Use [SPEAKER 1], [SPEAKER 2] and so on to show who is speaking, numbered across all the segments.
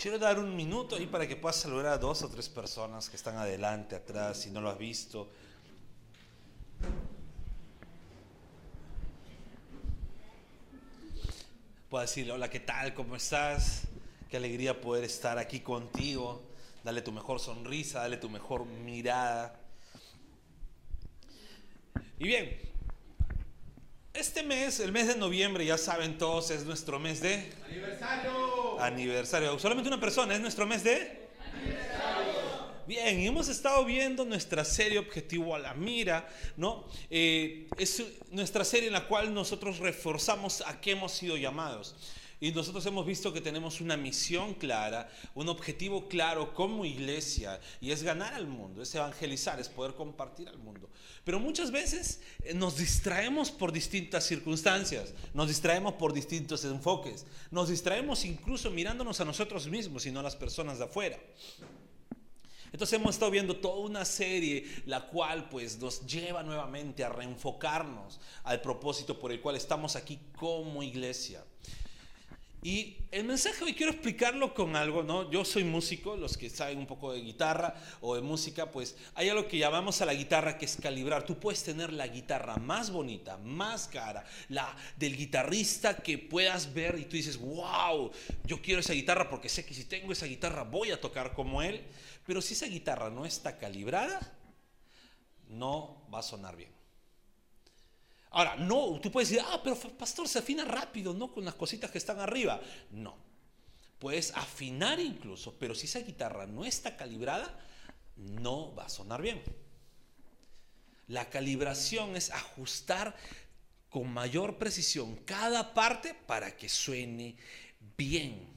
[SPEAKER 1] Quiero dar un minuto ahí para que puedas saludar a dos o tres personas que están adelante, atrás, si no lo has visto. Puedo decirle, hola, ¿qué tal? ¿Cómo estás? Qué alegría poder estar aquí contigo. Dale tu mejor sonrisa, dale tu mejor mirada. Y bien, este mes, el mes de noviembre, ya saben todos, es nuestro mes de
[SPEAKER 2] ¡Aniversario!
[SPEAKER 1] aniversario. Solamente una persona, es nuestro mes de Bien, y hemos estado viendo nuestra serie Objetivo a la Mira, ¿no? Eh, es nuestra serie en la cual nosotros reforzamos a qué hemos sido llamados. Y nosotros hemos visto que tenemos una misión clara, un objetivo claro como iglesia, y es ganar al mundo, es evangelizar, es poder compartir al mundo. Pero muchas veces eh, nos distraemos por distintas circunstancias, nos distraemos por distintos enfoques, nos distraemos incluso mirándonos a nosotros mismos y no a las personas de afuera. Entonces hemos estado viendo toda una serie la cual pues nos lleva nuevamente a reenfocarnos al propósito por el cual estamos aquí como iglesia. Y el mensaje hoy quiero explicarlo con algo, ¿no? Yo soy músico, los que saben un poco de guitarra o de música, pues hay algo que llamamos a la guitarra que es calibrar. Tú puedes tener la guitarra más bonita, más cara, la del guitarrista que puedas ver y tú dices, wow, yo quiero esa guitarra porque sé que si tengo esa guitarra voy a tocar como él. Pero si esa guitarra no está calibrada, no va a sonar bien. Ahora, no, tú puedes decir, ah, pero pastor, se afina rápido, ¿no? Con las cositas que están arriba. No. Puedes afinar incluso, pero si esa guitarra no está calibrada, no va a sonar bien. La calibración es ajustar con mayor precisión cada parte para que suene bien.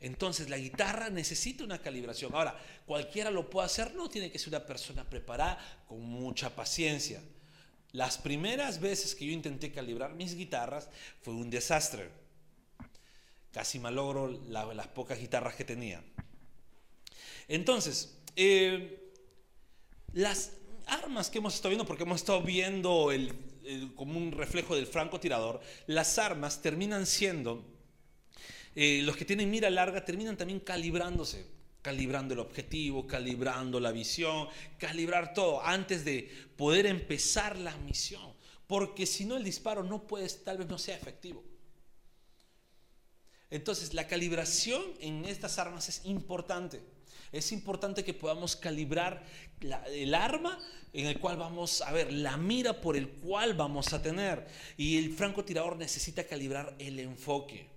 [SPEAKER 1] Entonces la guitarra necesita una calibración. Ahora, cualquiera lo puede hacer, no tiene que ser una persona preparada con mucha paciencia. Las primeras veces que yo intenté calibrar mis guitarras fue un desastre. Casi malogro la, las pocas guitarras que tenía. Entonces, eh, las armas que hemos estado viendo, porque hemos estado viendo como un reflejo del francotirador, las armas terminan siendo, eh, los que tienen mira larga terminan también calibrándose calibrando el objetivo, calibrando la visión, calibrar todo antes de poder empezar la misión. Porque si no el disparo no puede, tal vez no sea efectivo. Entonces la calibración en estas armas es importante. Es importante que podamos calibrar el arma en el cual vamos a ver, la mira por el cual vamos a tener. Y el francotirador necesita calibrar el enfoque.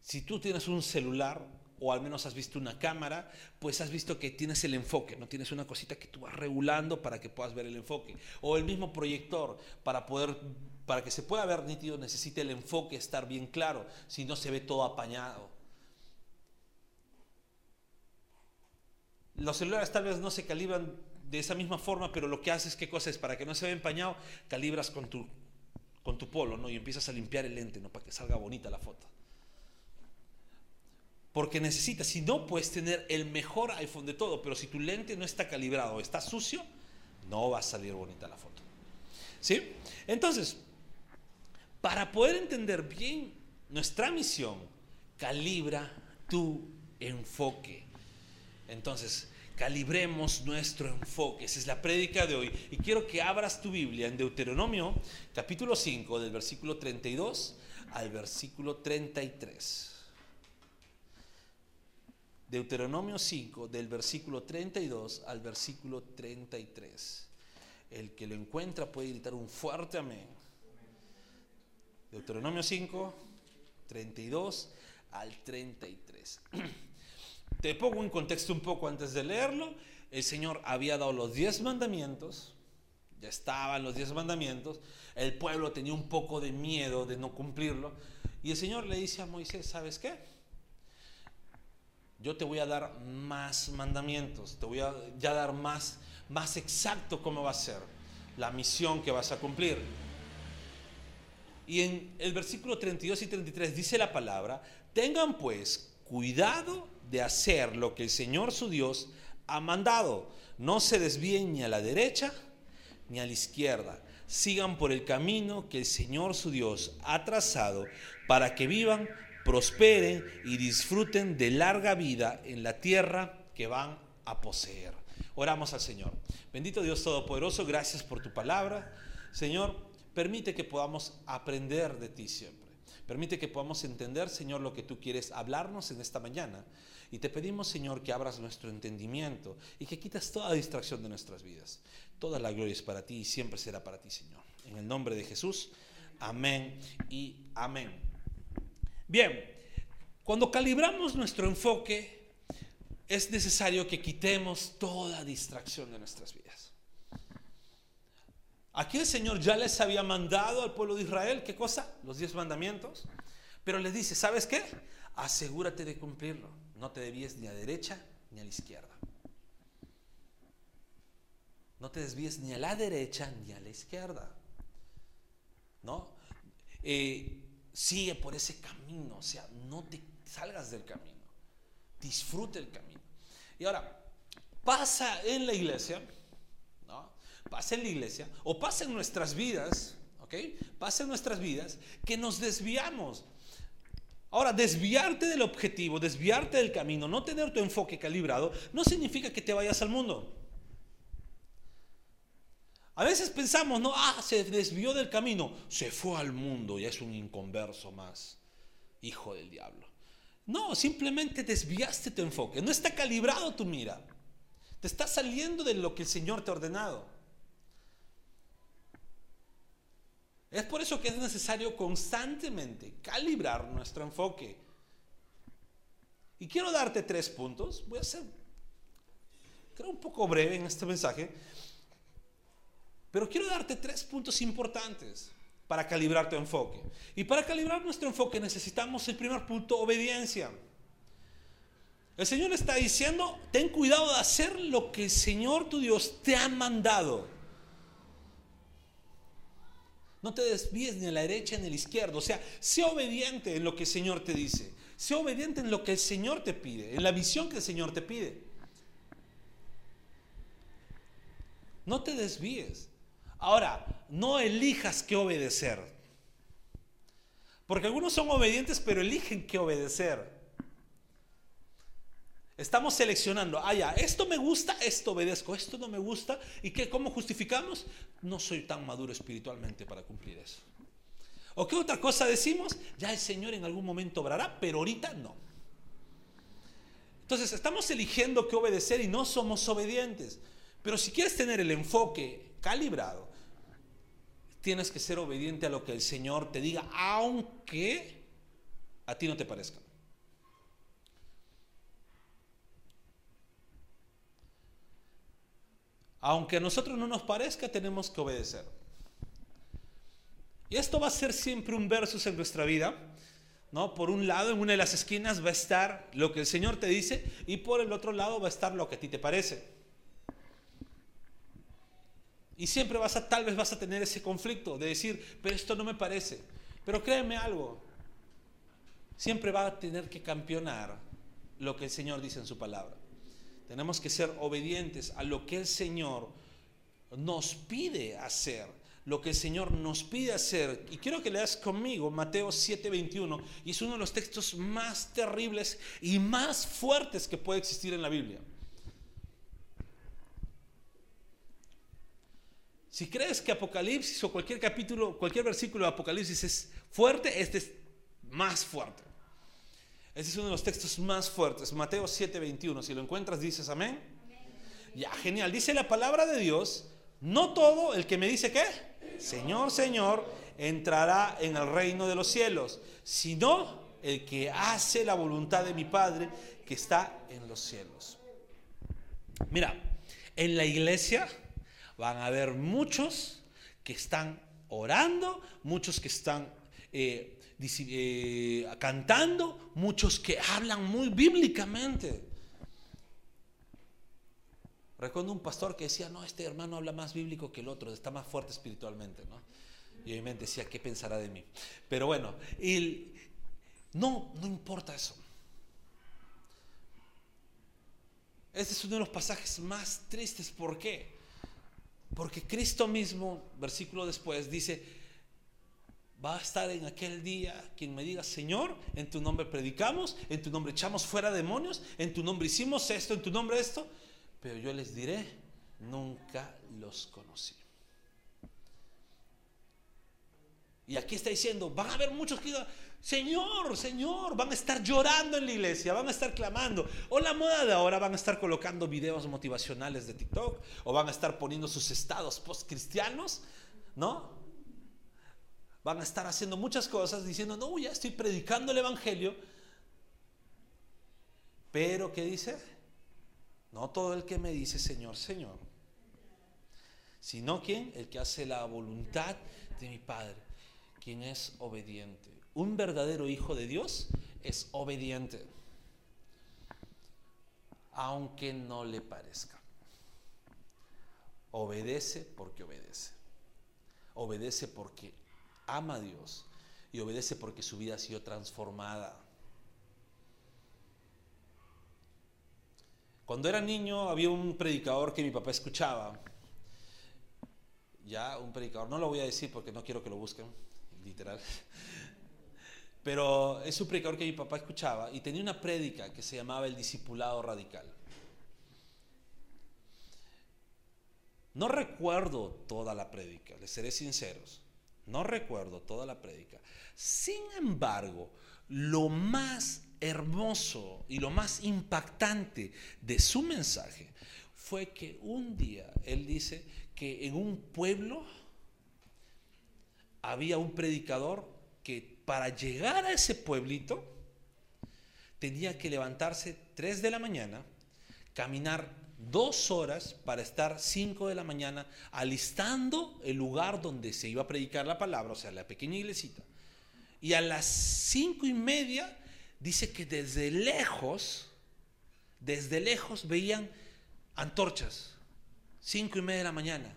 [SPEAKER 1] Si tú tienes un celular, o al menos has visto una cámara, pues has visto que tienes el enfoque, no tienes una cosita que tú vas regulando para que puedas ver el enfoque. O el mismo proyector, para poder para que se pueda ver nítido necesita el enfoque estar bien claro, si no se ve todo apañado. Los celulares tal vez no se calibran de esa misma forma, pero lo que haces, ¿qué cosa es? Para que no se vea empañado, calibras con tu, con tu polo, ¿no? Y empiezas a limpiar el lente, ¿no? Para que salga bonita la foto. Porque necesitas, si no puedes tener el mejor iPhone de todo, pero si tu lente no está calibrado, está sucio, no va a salir bonita la foto. ¿Sí? Entonces, para poder entender bien nuestra misión, calibra tu enfoque. Entonces, calibremos nuestro enfoque. Esa es la prédica de hoy. Y quiero que abras tu Biblia en Deuteronomio, capítulo 5, del versículo 32 al versículo 33. Deuteronomio 5, del versículo 32 al versículo 33. El que lo encuentra puede gritar un fuerte amén. Deuteronomio 5, 32 al 33. Te pongo en contexto un poco antes de leerlo. El Señor había dado los 10 mandamientos, ya estaban los 10 mandamientos. El pueblo tenía un poco de miedo de no cumplirlo. Y el Señor le dice a Moisés, ¿sabes qué? Yo te voy a dar más mandamientos, te voy a dar más, más exacto cómo va a ser la misión que vas a cumplir. Y en el versículo 32 y 33 dice la palabra, tengan pues cuidado de hacer lo que el Señor su Dios ha mandado. No se desvíen ni a la derecha ni a la izquierda. Sigan por el camino que el Señor su Dios ha trazado para que vivan, prosperen y disfruten de larga vida en la tierra que van a poseer. Oramos al Señor. Bendito Dios Todopoderoso, gracias por tu palabra. Señor, permite que podamos aprender de ti siempre. Permite que podamos entender, Señor, lo que tú quieres hablarnos en esta mañana. Y te pedimos, Señor, que abras nuestro entendimiento y que quitas toda distracción de nuestras vidas. Toda la gloria es para ti y siempre será para ti, Señor. En el nombre de Jesús, amén y amén. Bien, cuando calibramos nuestro enfoque, es necesario que quitemos toda distracción de nuestras vidas. Aquí el Señor ya les había mandado al pueblo de Israel, ¿qué cosa? Los diez mandamientos. Pero les dice, ¿sabes qué? Asegúrate de cumplirlo. No te desvíes ni a derecha ni a la izquierda. No te desvíes ni a la derecha ni a la izquierda. ¿No? Eh, sigue por ese camino, o sea, no te salgas del camino. Disfrute el camino. Y ahora, pasa en la iglesia, ¿no? Pasa en la iglesia, o pasa en nuestras vidas, ¿ok? Pasa en nuestras vidas que nos desviamos. Ahora, desviarte del objetivo, desviarte del camino, no tener tu enfoque calibrado, no significa que te vayas al mundo. A veces pensamos, no, ah, se desvió del camino, se fue al mundo y es un inconverso más, hijo del diablo. No, simplemente desviaste tu enfoque. No está calibrado tu mira. Te está saliendo de lo que el Señor te ha ordenado. Es por eso que es necesario constantemente calibrar nuestro enfoque. Y quiero darte tres puntos. Voy a ser, creo, un poco breve en este mensaje. Pero quiero darte tres puntos importantes para calibrar tu enfoque. Y para calibrar nuestro enfoque necesitamos el primer punto, obediencia. El Señor está diciendo, ten cuidado de hacer lo que el Señor tu Dios te ha mandado. No te desvíes ni a la derecha ni a la izquierda. O sea, sé obediente en lo que el Señor te dice. Sé obediente en lo que el Señor te pide, en la visión que el Señor te pide. No te desvíes. Ahora, no elijas qué obedecer. Porque algunos son obedientes, pero eligen qué obedecer. Estamos seleccionando, ah, ya, esto me gusta, esto obedezco, esto no me gusta. ¿Y qué, cómo justificamos? No soy tan maduro espiritualmente para cumplir eso. ¿O qué otra cosa decimos? Ya el Señor en algún momento obrará, pero ahorita no. Entonces, estamos eligiendo qué obedecer y no somos obedientes. Pero si quieres tener el enfoque calibrado, tienes que ser obediente a lo que el Señor te diga, aunque a ti no te parezca. Aunque a nosotros no nos parezca, tenemos que obedecer. Y esto va a ser siempre un versus en nuestra vida. ¿no? Por un lado, en una de las esquinas va a estar lo que el Señor te dice y por el otro lado va a estar lo que a ti te parece. Y siempre vas a, tal vez vas a tener ese conflicto de decir, pero esto no me parece. Pero créeme algo, siempre va a tener que campeonar lo que el Señor dice en su palabra. Tenemos que ser obedientes a lo que el Señor nos pide hacer, lo que el Señor nos pide hacer. Y quiero que leas conmigo Mateo 7:21, y es uno de los textos más terribles y más fuertes que puede existir en la Biblia. Si crees que Apocalipsis o cualquier capítulo, cualquier versículo de Apocalipsis es fuerte, este es más fuerte. Este es uno de los textos más fuertes, Mateo 7:21. Si lo encuentras, dices amén. Ya, genial. Dice la palabra de Dios, no todo el que me dice qué, Señor, Señor, entrará en el reino de los cielos, sino el que hace la voluntad de mi Padre que está en los cielos. Mira, en la iglesia van a haber muchos que están orando, muchos que están eh, eh, cantando, muchos que hablan muy bíblicamente. Recuerdo un pastor que decía, no, este hermano habla más bíblico que el otro, está más fuerte espiritualmente, ¿no? Y obviamente decía, ¿qué pensará de mí? Pero bueno, no, no importa eso. este es uno de los pasajes más tristes. ¿Por qué? Porque Cristo mismo, versículo después, dice, va a estar en aquel día quien me diga, Señor, en tu nombre predicamos, en tu nombre echamos fuera demonios, en tu nombre hicimos esto, en tu nombre esto, pero yo les diré, nunca los conocí. Y aquí está diciendo, van a haber muchos que digan, Señor, Señor, van a estar llorando en la iglesia, van a estar clamando. O la moda de ahora van a estar colocando videos motivacionales de TikTok, o van a estar poniendo sus estados post cristianos, ¿no? Van a estar haciendo muchas cosas diciendo, no, ya estoy predicando el Evangelio. Pero, ¿qué dice? No todo el que me dice Señor, Señor, sino quien, el que hace la voluntad de mi Padre, quien es obediente. Un verdadero hijo de Dios es obediente, aunque no le parezca. Obedece porque obedece. Obedece porque ama a Dios y obedece porque su vida ha sido transformada. Cuando era niño había un predicador que mi papá escuchaba. Ya, un predicador, no lo voy a decir porque no quiero que lo busquen, literal. Pero es un predicador que mi papá escuchaba y tenía una prédica que se llamaba el discipulado radical. No recuerdo toda la prédica, les seré sinceros. No recuerdo toda la prédica. Sin embargo, lo más hermoso y lo más impactante de su mensaje fue que un día él dice que en un pueblo había un predicador que para llegar a ese pueblito tenía que levantarse 3 de la mañana, caminar dos horas para estar 5 de la mañana alistando el lugar donde se iba a predicar la palabra, o sea, la pequeña iglesita. Y a las cinco y media dice que desde lejos, desde lejos veían antorchas, cinco y media de la mañana.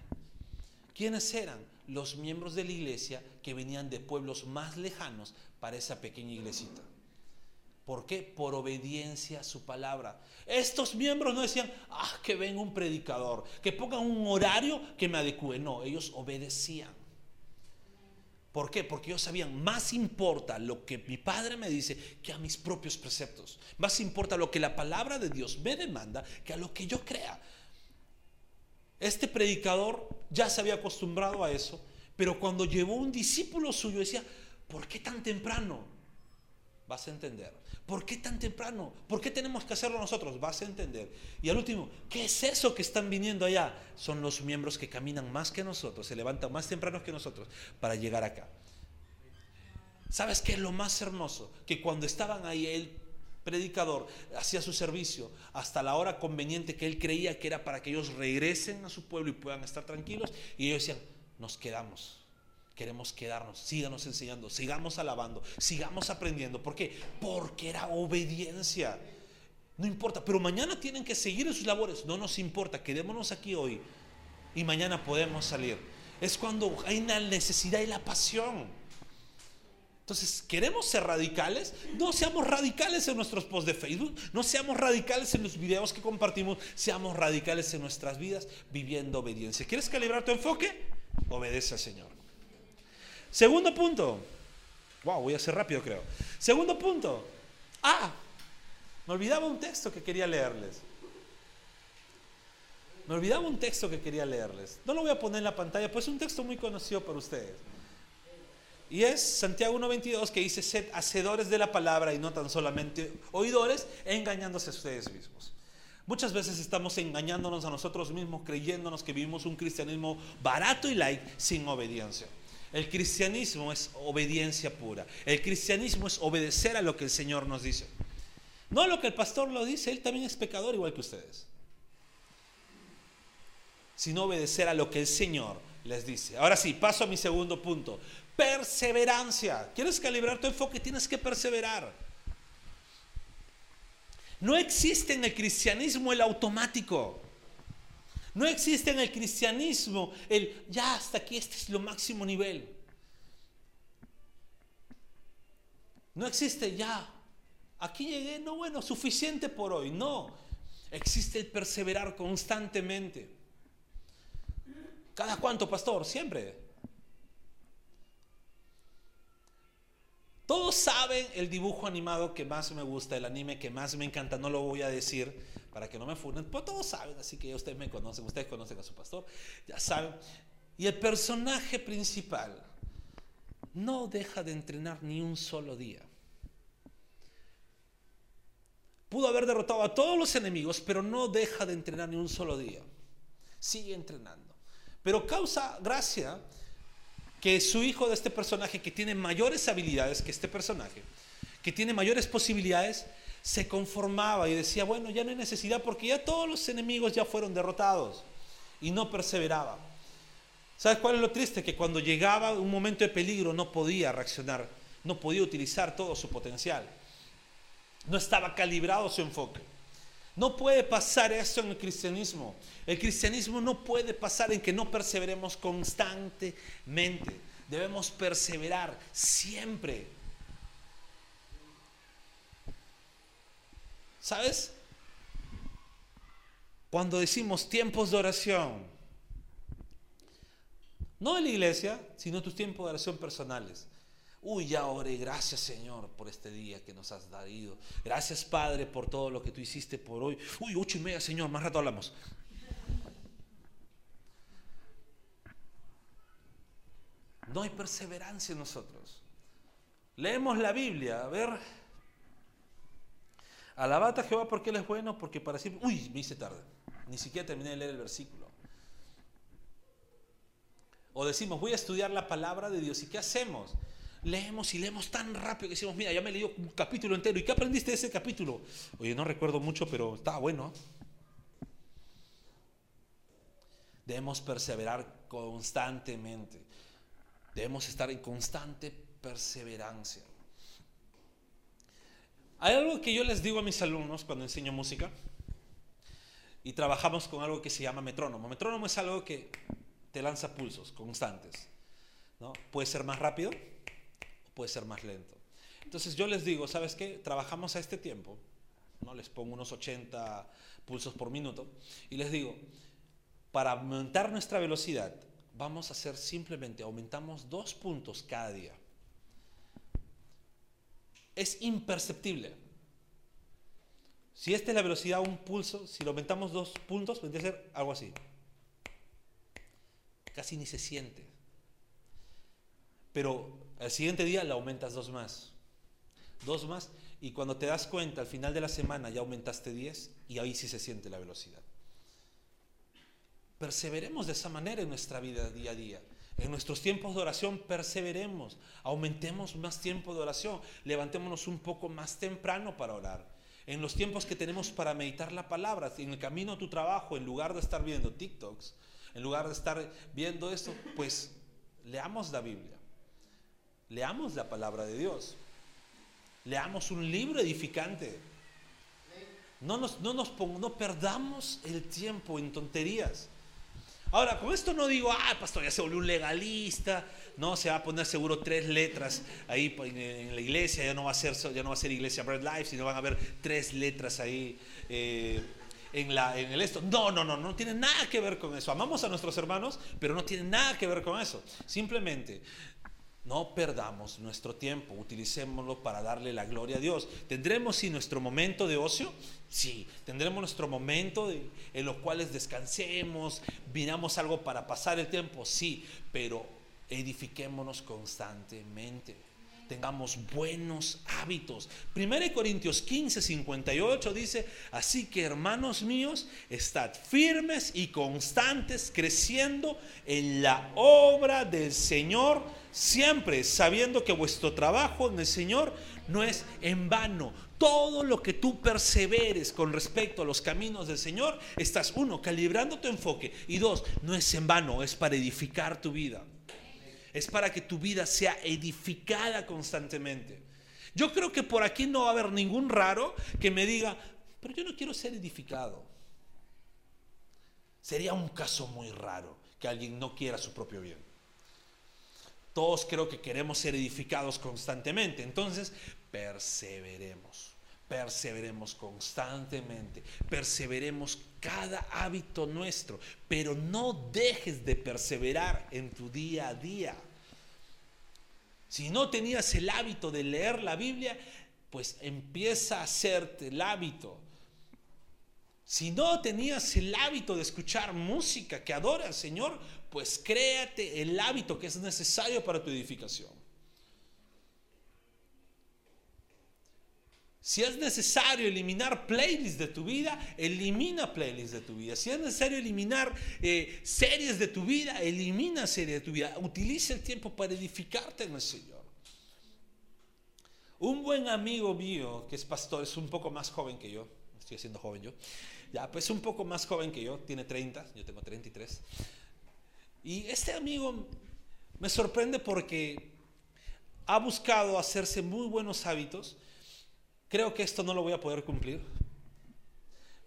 [SPEAKER 1] ¿Quiénes eran? Los miembros de la iglesia que venían de pueblos más lejanos para esa pequeña iglesita. ¿Por qué? Por obediencia a su palabra. Estos miembros no decían, ah, que venga un predicador, que pongan un horario que me adecue. No, ellos obedecían. ¿Por qué? Porque ellos sabían, más importa lo que mi padre me dice que a mis propios preceptos. Más importa lo que la palabra de Dios me demanda que a lo que yo crea. Este predicador ya se había acostumbrado a eso pero cuando llevó un discípulo suyo decía, ¿por qué tan temprano? Vas a entender. ¿Por qué tan temprano? ¿Por qué tenemos que hacerlo nosotros? Vas a entender. Y al último, ¿qué es eso que están viniendo allá? Son los miembros que caminan más que nosotros, se levantan más temprano que nosotros para llegar acá. ¿Sabes qué es lo más hermoso? Que cuando estaban ahí, el predicador hacía su servicio hasta la hora conveniente que él creía que era para que ellos regresen a su pueblo y puedan estar tranquilos. Y ellos decían, nos quedamos. Queremos quedarnos, síganos enseñando, sigamos alabando, sigamos aprendiendo. ¿Por qué? Porque era obediencia. No importa, pero mañana tienen que seguir en sus labores. No nos importa, quedémonos aquí hoy y mañana podemos salir. Es cuando hay una necesidad y la pasión. Entonces, ¿queremos ser radicales? No seamos radicales en nuestros posts de Facebook, no seamos radicales en los videos que compartimos, seamos radicales en nuestras vidas viviendo obediencia. ¿Quieres calibrar tu enfoque? obedece al Señor. Segundo punto. Wow, voy a ser rápido creo. Segundo punto. Ah, me olvidaba un texto que quería leerles. Me olvidaba un texto que quería leerles. No lo voy a poner en la pantalla, pues es un texto muy conocido para ustedes. Y es Santiago 1.22 que dice, sed hacedores de la palabra y no tan solamente oidores, engañándose a ustedes mismos. Muchas veces estamos engañándonos a nosotros mismos, creyéndonos que vivimos un cristianismo barato y light sin obediencia. El cristianismo es obediencia pura. El cristianismo es obedecer a lo que el Señor nos dice. No a lo que el pastor lo dice, él también es pecador igual que ustedes. Sino obedecer a lo que el Señor les dice. Ahora sí, paso a mi segundo punto. Perseverancia. ¿Quieres calibrar tu enfoque? Tienes que perseverar. No existe en el cristianismo el automático. No existe en el cristianismo el ya hasta aquí, este es lo máximo nivel. No existe ya. Aquí llegué, no bueno, suficiente por hoy. No. Existe el perseverar constantemente. ¿Cada cuánto, pastor? Siempre. Todos saben el dibujo animado que más me gusta, el anime que más me encanta, no lo voy a decir para que no me funen, pero todos saben, así que ustedes me conocen, ustedes conocen a su pastor, ya saben. Y el personaje principal no deja de entrenar ni un solo día. Pudo haber derrotado a todos los enemigos, pero no deja de entrenar ni un solo día. Sigue entrenando. Pero causa gracia que su hijo de este personaje, que tiene mayores habilidades que este personaje, que tiene mayores posibilidades, se conformaba y decía, bueno, ya no hay necesidad porque ya todos los enemigos ya fueron derrotados y no perseveraba. ¿Sabes cuál es lo triste? Que cuando llegaba un momento de peligro no podía reaccionar, no podía utilizar todo su potencial. No estaba calibrado su enfoque. No puede pasar eso en el cristianismo. El cristianismo no puede pasar en que no perseveremos constantemente. Debemos perseverar siempre. ¿Sabes? Cuando decimos tiempos de oración, no en la iglesia, sino tus tiempos de oración personales. Uy, ya oré, gracias Señor por este día que nos has dado. Gracias Padre por todo lo que tú hiciste por hoy. Uy, ocho y media Señor, más rato hablamos. No hay perseverancia en nosotros. Leemos la Biblia, a ver. Alabata a Jehová porque Él es bueno, porque para siempre... Uy, me hice tarde. Ni siquiera terminé de leer el versículo. O decimos, voy a estudiar la palabra de Dios. ¿Y qué hacemos? Leemos y leemos tan rápido que decimos, mira, ya me leí un capítulo entero. ¿Y qué aprendiste de ese capítulo? Oye, no recuerdo mucho, pero estaba bueno. Debemos perseverar constantemente. Debemos estar en constante perseverancia. Hay algo que yo les digo a mis alumnos cuando enseño música y trabajamos con algo que se llama metrónomo. Metrónomo es algo que te lanza pulsos constantes. ¿no? Puede ser más rápido, puede ser más lento. Entonces yo les digo, ¿sabes qué? Trabajamos a este tiempo, ¿no? Les pongo unos 80 pulsos por minuto y les digo, para aumentar nuestra velocidad, vamos a hacer simplemente, aumentamos dos puntos cada día. Es imperceptible. Si esta es la velocidad, un pulso, si lo aumentamos dos puntos, puede ser algo así. Casi ni se siente. Pero al siguiente día la aumentas dos más. Dos más. Y cuando te das cuenta, al final de la semana ya aumentaste 10 y ahí sí se siente la velocidad. Perseveremos de esa manera en nuestra vida día a día. En nuestros tiempos de oración perseveremos, aumentemos más tiempo de oración, levantémonos un poco más temprano para orar. En los tiempos que tenemos para meditar la palabra, en el camino a tu trabajo, en lugar de estar viendo TikToks, en lugar de estar viendo esto, pues leamos la Biblia. Leamos la palabra de Dios. Leamos un libro edificante. No, nos, no, nos no perdamos el tiempo en tonterías. Ahora, con esto no digo, ah, pastor, ya se volvió un legalista, no, se va a poner seguro tres letras ahí en la iglesia, ya no va a ser, ya no va a ser iglesia Bread Life, sino van a haber tres letras ahí eh, en, la, en el esto. No, no, no, no tiene nada que ver con eso. Amamos a nuestros hermanos, pero no tiene nada que ver con eso. Simplemente no perdamos nuestro tiempo, utilicémoslo para darle la gloria a Dios. ¿Tendremos sí nuestro momento de ocio? Sí, tendremos nuestro momento en los cuales descansemos, vinamos algo para pasar el tiempo, sí, pero edifiquémonos constantemente. Tengamos buenos hábitos. 1 Corintios 15, 58 dice, así que hermanos míos, estad firmes y constantes, creciendo en la obra del Señor siempre sabiendo que vuestro trabajo en el Señor no es en vano. Todo lo que tú perseveres con respecto a los caminos del Señor, estás uno, calibrando tu enfoque y dos, no es en vano, es para edificar tu vida. Es para que tu vida sea edificada constantemente. Yo creo que por aquí no va a haber ningún raro que me diga, pero yo no quiero ser edificado. Sería un caso muy raro que alguien no quiera su propio bien. Todos creo que queremos ser edificados constantemente. Entonces, perseveremos. Perseveremos constantemente, perseveremos cada hábito nuestro, pero no dejes de perseverar en tu día a día. Si no tenías el hábito de leer la Biblia, pues empieza a hacerte el hábito. Si no tenías el hábito de escuchar música que adora al Señor, pues créate el hábito que es necesario para tu edificación. Si es necesario eliminar playlists de tu vida, elimina playlists de tu vida. Si es necesario eliminar eh, series de tu vida, elimina series de tu vida. Utiliza el tiempo para edificarte en el Señor. Un buen amigo mío, que es pastor, es un poco más joven que yo, estoy siendo joven yo, ya, pues un poco más joven que yo, tiene 30, yo tengo 33. Y este amigo me sorprende porque ha buscado hacerse muy buenos hábitos. Creo que esto no lo voy a poder cumplir.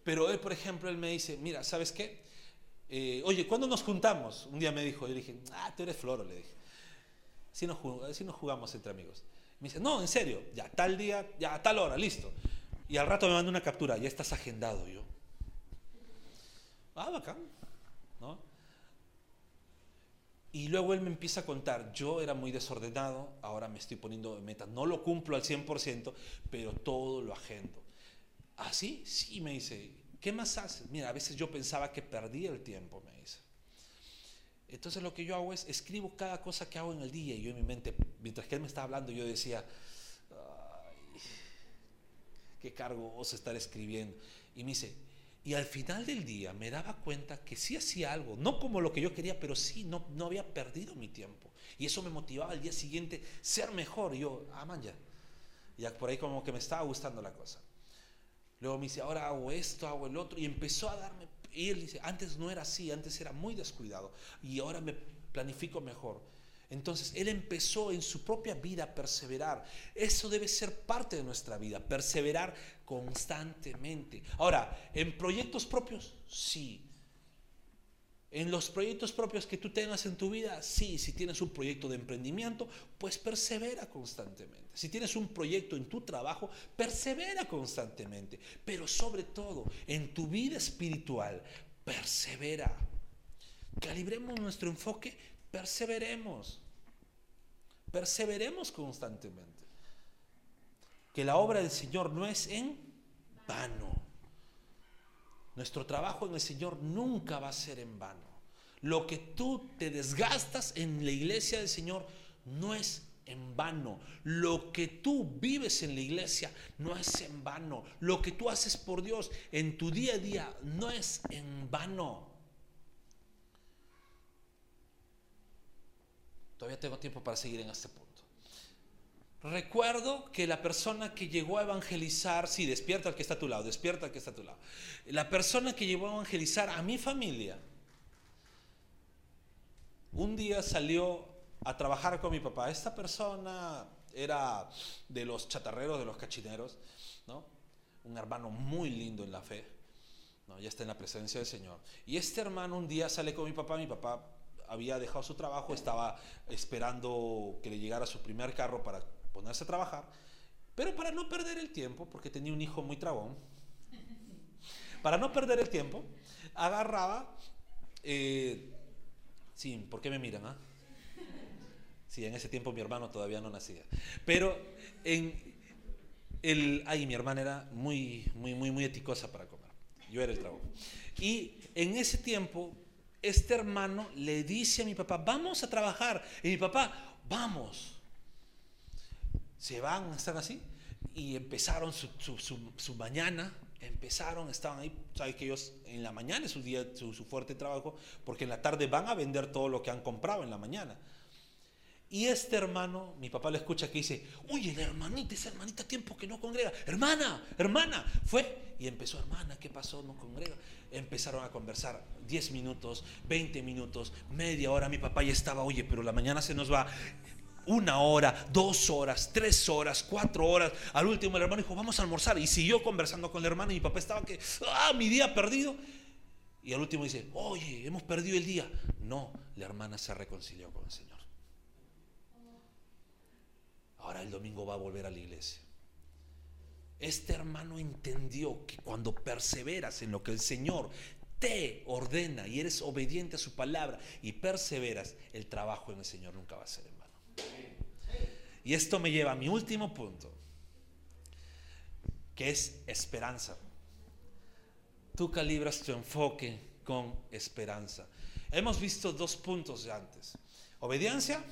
[SPEAKER 1] Pero él, por ejemplo, él me dice, mira, ¿sabes qué? Eh, oye, ¿cuándo nos juntamos? Un día me dijo, yo le dije, ah, tú eres floro, le dije. Si nos, jugamos entre amigos. Me dice, no, en serio, ya tal día, ya a tal hora, listo. Y al rato me manda una captura, ya estás agendado yo. Ah, bacán. Y luego él me empieza a contar, yo era muy desordenado, ahora me estoy poniendo metas, no lo cumplo al 100%, pero todo lo agendo. ¿Ah, sí? Me dice, ¿qué más haces? Mira, a veces yo pensaba que perdía el tiempo, me dice. Entonces lo que yo hago es escribo cada cosa que hago en el día y yo en mi mente, mientras que él me estaba hablando, yo decía, Ay, qué cargoso estar escribiendo. Y me dice, y al final del día me daba cuenta que sí hacía algo, no como lo que yo quería, pero sí, no, no había perdido mi tiempo. Y eso me motivaba al día siguiente ser mejor. Y yo, ah, ya. Ya por ahí como que me estaba gustando la cosa. Luego me dice, ahora hago esto, hago el otro. Y empezó a darme y él dice, antes no era así, antes era muy descuidado y ahora me planifico mejor. Entonces, él empezó en su propia vida a perseverar. Eso debe ser parte de nuestra vida, perseverar constantemente. Ahora, ¿en proyectos propios? Sí. En los proyectos propios que tú tengas en tu vida, sí, si tienes un proyecto de emprendimiento, pues persevera constantemente. Si tienes un proyecto en tu trabajo, persevera constantemente. Pero sobre todo, en tu vida espiritual, persevera. Calibremos nuestro enfoque, perseveremos. Perseveremos constantemente. Que la obra del Señor no es en vano. Nuestro trabajo en el Señor nunca va a ser en vano. Lo que tú te desgastas en la iglesia del Señor no es en vano. Lo que tú vives en la iglesia no es en vano. Lo que tú haces por Dios en tu día a día no es en vano. Todavía tengo tiempo para seguir en este punto. Recuerdo que la persona que llegó a evangelizar, sí, despierta al que está a tu lado, despierta al que está a tu lado. La persona que llegó a evangelizar a mi familia, un día salió a trabajar con mi papá. Esta persona era de los chatarreros, de los cachineros, ¿no? Un hermano muy lindo en la fe, ¿no? Ya está en la presencia del Señor. Y este hermano un día sale con mi papá, mi papá había dejado su trabajo, estaba esperando que le llegara su primer carro para ponerse a trabajar, pero para no perder el tiempo, porque tenía un hijo muy trabón, para no perder el tiempo, agarraba, eh, sí, ¿por qué me miran? Ah? Sí, en ese tiempo mi hermano todavía no nacía, pero el, ay, mi hermana era muy, muy, muy, muy eticosa para comer, yo era el trabón. Y en ese tiempo, este hermano le dice a mi papá, vamos a trabajar, y mi papá, vamos se van, están así, y empezaron su, mañana, empezaron, estaban ahí, sabes que ellos en la mañana es su día, su, fuerte trabajo, porque en la tarde van a vender todo lo que han comprado en la mañana. Y este hermano, mi papá le escucha que dice, oye, la hermanita, esa hermanita, tiempo que no congrega. Hermana, hermana, fue. Y empezó, hermana, ¿qué pasó? No congrega. Empezaron a conversar 10 minutos, 20 minutos, media hora. Mi papá ya estaba, oye, pero la mañana se nos va una hora, dos horas, tres horas, cuatro horas. Al último el hermano dijo, vamos a almorzar. Y siguió conversando con el hermano y mi papá estaba que, ah, mi día perdido. Y al último dice, oye, hemos perdido el día. No, la hermana se reconcilió con el Señor. Ahora el domingo va a volver a la iglesia. Este hermano entendió que cuando perseveras en lo que el Señor te ordena y eres obediente a su palabra y perseveras, el trabajo en el Señor nunca va a ser en. Y esto me lleva a mi último punto, que es esperanza. Tú calibras tu enfoque con esperanza. Hemos visto dos puntos de antes, obediencia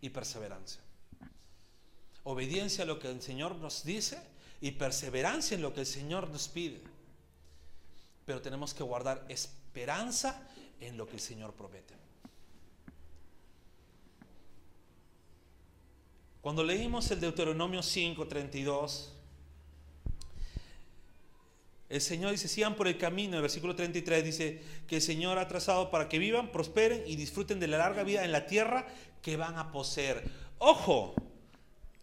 [SPEAKER 1] y perseverancia. Obediencia a lo que el Señor nos dice y perseverancia en lo que el Señor nos pide pero tenemos que guardar esperanza en lo que el Señor promete. Cuando leímos el Deuteronomio 5:32, el Señor dice, sigan por el camino, el versículo 33 dice que el Señor ha trazado para que vivan, prosperen y disfruten de la larga vida en la tierra que van a poseer. Ojo,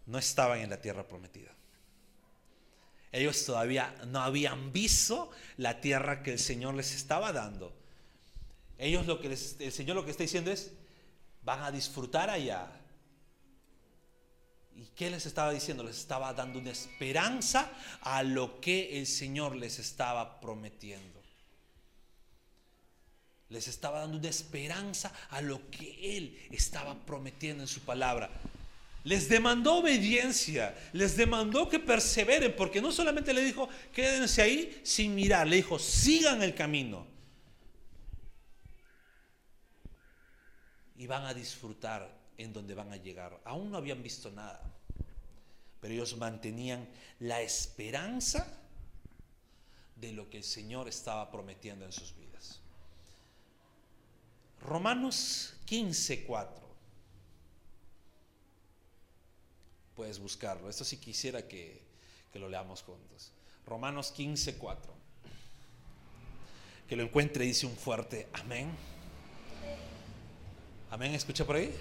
[SPEAKER 1] no estaban en la tierra prometida. Ellos todavía no habían visto la tierra que el Señor les estaba dando. Ellos lo que el Señor lo que está diciendo es, van a disfrutar allá. ¿Y qué les estaba diciendo? Les estaba dando una esperanza a lo que el Señor les estaba prometiendo. Les estaba dando una esperanza a lo que Él estaba prometiendo en su palabra. Les demandó obediencia, les demandó que perseveren, porque no solamente le dijo, quédense ahí sin mirar, le dijo, sigan el camino. Y van a disfrutar en donde van a llegar. Aún no habían visto nada, pero ellos mantenían la esperanza de lo que el Señor estaba prometiendo en sus vidas. Romanos 15, 4. puedes buscarlo. Esto sí quisiera que, lo leamos juntos. Romanos 15, 4. Que lo encuentre, dice un fuerte amén. Amén, escucha por ahí.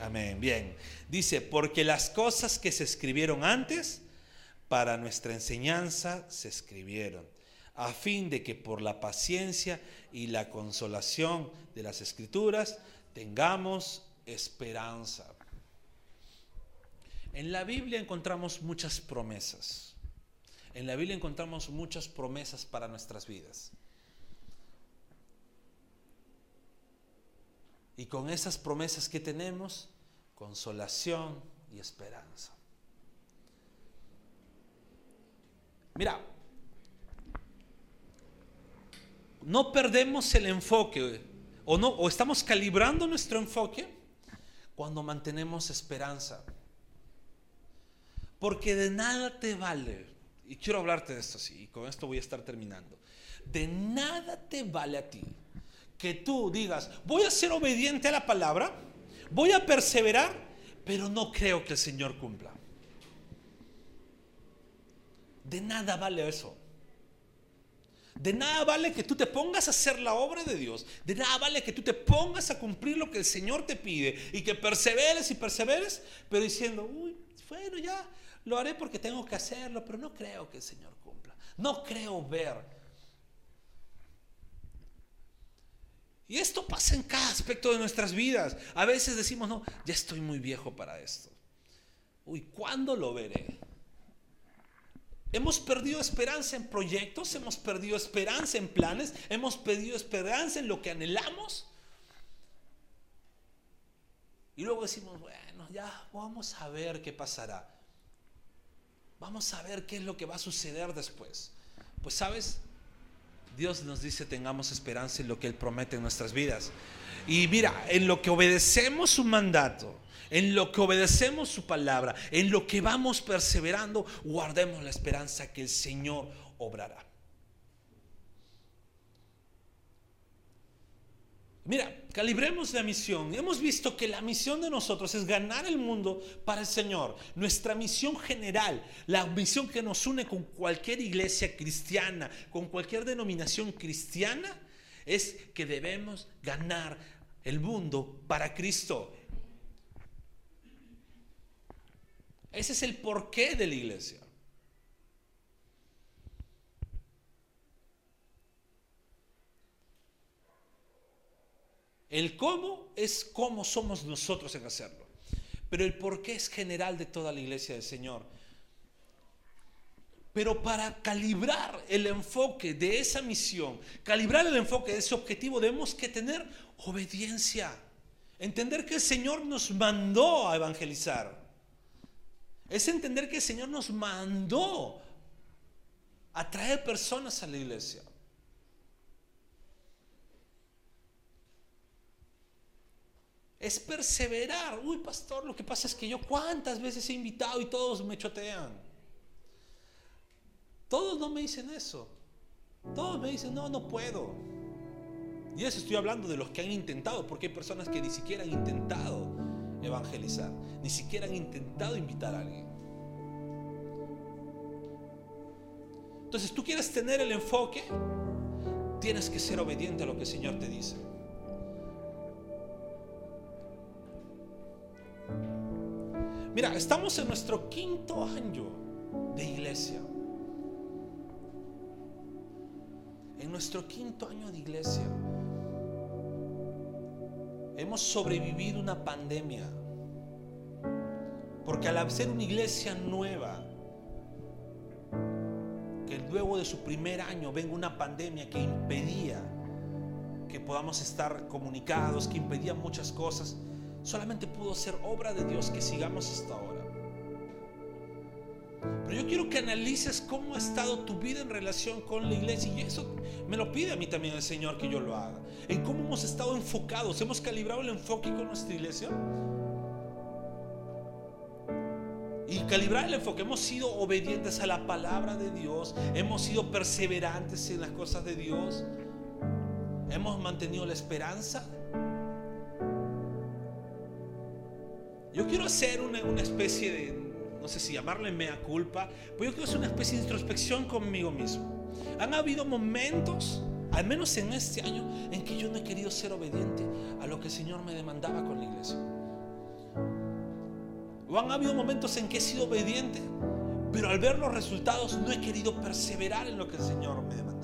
[SPEAKER 1] Amén, bien. Dice, porque las cosas que se escribieron antes, para nuestra enseñanza se escribieron, a fin de que por la paciencia y la consolación de las escrituras tengamos esperanza. En la Biblia encontramos muchas promesas. En la Biblia encontramos muchas promesas para nuestras vidas. Y con esas promesas que tenemos, consolación y esperanza. Mira, no perdemos el enfoque o no o estamos calibrando nuestro enfoque cuando mantenemos esperanza. Porque de nada te vale, y quiero hablarte de esto así, y con esto voy a estar terminando, de nada te vale a ti que tú digas, voy a ser obediente a la palabra, voy a perseverar, pero no creo que el Señor cumpla. De nada vale eso. De nada vale que tú te pongas a hacer la obra de Dios. De nada vale que tú te pongas a cumplir lo que el Señor te pide y que perseveres y perseveres, pero diciendo, uy, bueno, ya, lo haré porque tengo que hacerlo, pero no creo que el Señor cumpla. No creo ver. Y esto pasa en cada aspecto de nuestras vidas. A veces decimos, no, ya estoy muy viejo para esto. Uy, ¿cuándo lo veré? Hemos perdido esperanza en proyectos, hemos perdido esperanza en planes, hemos perdido esperanza en lo que anhelamos. Y luego decimos, bueno, ya vamos a ver qué pasará. Vamos a ver qué es lo que va a suceder después. Pues sabes, Dios nos dice tengamos esperanza en lo que Él promete en nuestras vidas. Y mira, en lo que obedecemos su mandato, en lo que obedecemos su palabra, en lo que vamos perseverando, guardemos la esperanza que el Señor obrará. Mira, calibremos la misión. Hemos visto que la misión de nosotros es ganar el mundo para el Señor. Nuestra misión general, la misión que nos une con cualquier iglesia cristiana, con cualquier denominación cristiana, es que debemos ganar el mundo para Cristo. Ese es el porqué de la iglesia. El cómo es cómo somos nosotros en hacerlo. Pero el por qué es general de toda la iglesia del Señor. Pero para calibrar el enfoque de esa misión, calibrar el enfoque de ese objetivo, debemos que tener obediencia. Entender que el Señor nos mandó a evangelizar. Es entender que el Señor nos mandó a traer personas a la iglesia. Es perseverar. Uy, pastor, lo que pasa es que yo cuántas veces he invitado y todos me chotean. Todos no me dicen eso. Todos me dicen, no, no puedo. Y eso estoy hablando de los que han intentado, porque hay personas que ni siquiera han intentado evangelizar, ni siquiera han intentado invitar a alguien. Entonces, tú quieres tener el enfoque, tienes que ser obediente a lo que el Señor te dice. Mira, estamos en nuestro quinto año de iglesia. En nuestro quinto año de iglesia hemos sobrevivido una pandemia. Porque al ser una iglesia nueva, que luego de su primer año venga una pandemia que impedía que podamos estar comunicados, que impedía muchas cosas, solamente pudo ser obra de Dios que sigamos hasta ahora. Pero yo quiero que analices cómo ha estado tu vida en relación con la iglesia. Y eso me lo pide a mí también el Señor que yo lo haga. En cómo hemos estado enfocados. ¿Hemos calibrado el enfoque con nuestra iglesia? Y calibrar el enfoque. Hemos sido obedientes a la palabra de Dios. Hemos sido perseverantes en las cosas de Dios. Hemos mantenido la esperanza. Yo quiero hacer una, una especie de no sé si llamarle mea culpa, pero yo que es una especie de introspección conmigo mismo. Han habido momentos, al menos en este año, en que yo no he querido ser obediente a lo que el Señor me demandaba con la iglesia. O han habido momentos en que he sido obediente, pero al ver los resultados no he querido perseverar en lo que el Señor me demandaba.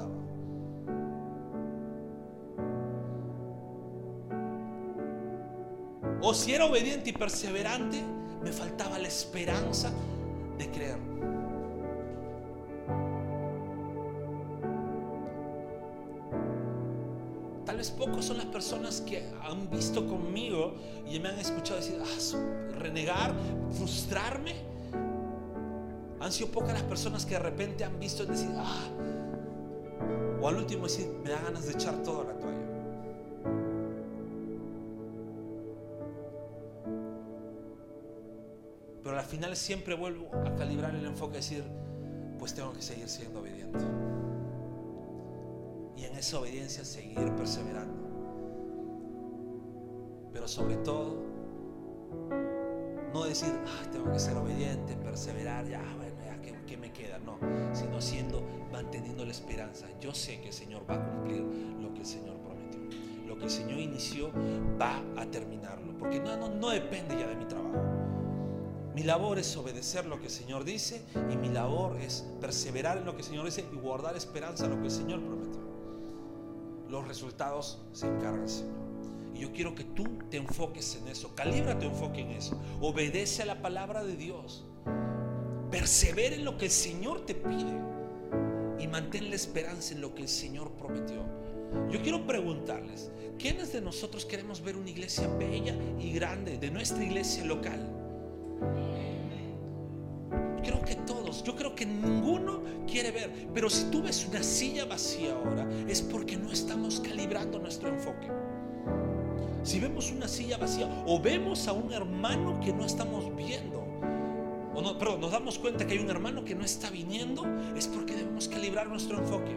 [SPEAKER 1] O si era obediente y perseverante, me faltaba la esperanza de creer. Tal vez pocos son las personas que han visto conmigo y me han escuchado decir, ah, renegar, frustrarme. Han sido pocas las personas que de repente han visto y decir, ah, o al último decir, me da ganas de echar todo a la toalla. Final siempre vuelvo a calibrar el enfoque y decir, pues tengo que seguir siendo obediente. Y en esa obediencia seguir perseverando. Pero sobre todo, no decir, tengo que ser obediente, perseverar, ya, bueno, ya, ¿qué, ¿qué, me queda? No, sino siendo, manteniendo la esperanza. Yo sé que el Señor va a cumplir lo que el Señor prometió. Lo que el Señor inició va a terminarlo. Porque no, no, no depende ya de mi trabajo. Mi labor es obedecer lo que el Señor dice y mi labor es perseverar en lo que el Señor dice y guardar esperanza en lo que el Señor prometió. Los resultados se encarga el Señor. Y yo quiero que tú te enfoques en eso, calibra tu enfoque en eso, obedece a la palabra de Dios, persevera en lo que el Señor te pide y mantén la esperanza en lo que el Señor prometió. Yo quiero preguntarles, ¿quiénes de nosotros queremos ver una iglesia bella y grande, de nuestra iglesia local? Creo que todos, yo creo que ninguno quiere ver, pero si tú ves una silla vacía ahora, es porque no estamos calibrando nuestro enfoque. Si vemos una silla vacía o vemos a un hermano que no estamos viendo, o no, perdón, nos damos cuenta que hay un hermano que no está viniendo, es porque debemos calibrar nuestro enfoque.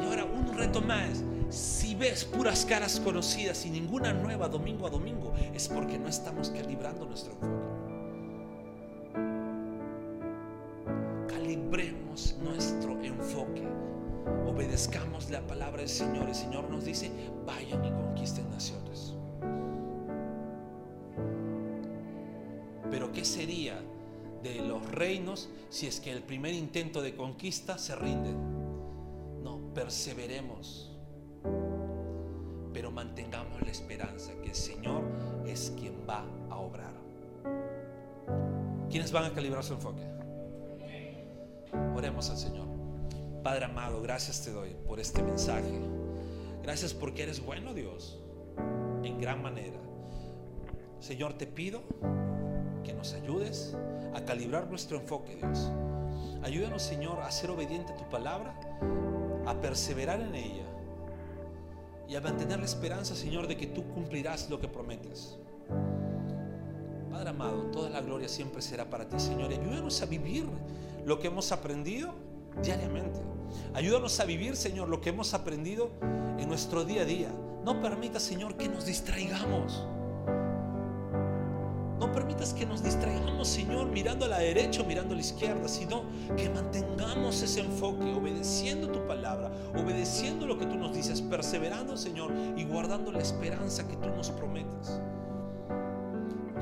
[SPEAKER 1] Y ahora un reto más, si ves puras caras conocidas y ninguna nueva domingo a domingo, es porque no estamos calibrando nuestro enfoque. Calibremos nuestro enfoque. Obedezcamos la palabra del Señor. El Señor nos dice, vayan y conquisten naciones. Pero ¿qué sería de los reinos si es que el primer intento de conquista se rinde? No, perseveremos pero mantengamos la esperanza que el Señor es quien va a obrar. ¿Quiénes van a calibrar su enfoque? Oremos al Señor. Padre amado, gracias te doy por este mensaje. Gracias porque eres bueno, Dios, en gran manera. Señor, te pido que nos ayudes a calibrar nuestro enfoque, Dios. Ayúdanos, Señor, a ser obediente a tu palabra, a perseverar en ella y a mantener la esperanza, Señor, de que tú cumplirás lo que prometes. Padre amado, toda la gloria siempre será para ti, Señor. ayúdanos a vivir lo que hemos aprendido diariamente. Ayúdanos a vivir, Señor, lo que hemos aprendido en nuestro día a día. No permita, Señor, que nos distraigamos. No permitas que nos distraigamos, Señor, mirando a la derecha o mirando a la izquierda, sino que mantengamos ese enfoque, obedeciendo tu palabra, obedeciendo lo que tú nos dices, perseverando, Señor, y guardando la esperanza que tú nos prometes.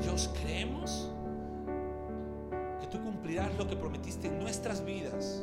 [SPEAKER 1] Dios, creemos que tú cumplirás lo que prometiste en nuestras vidas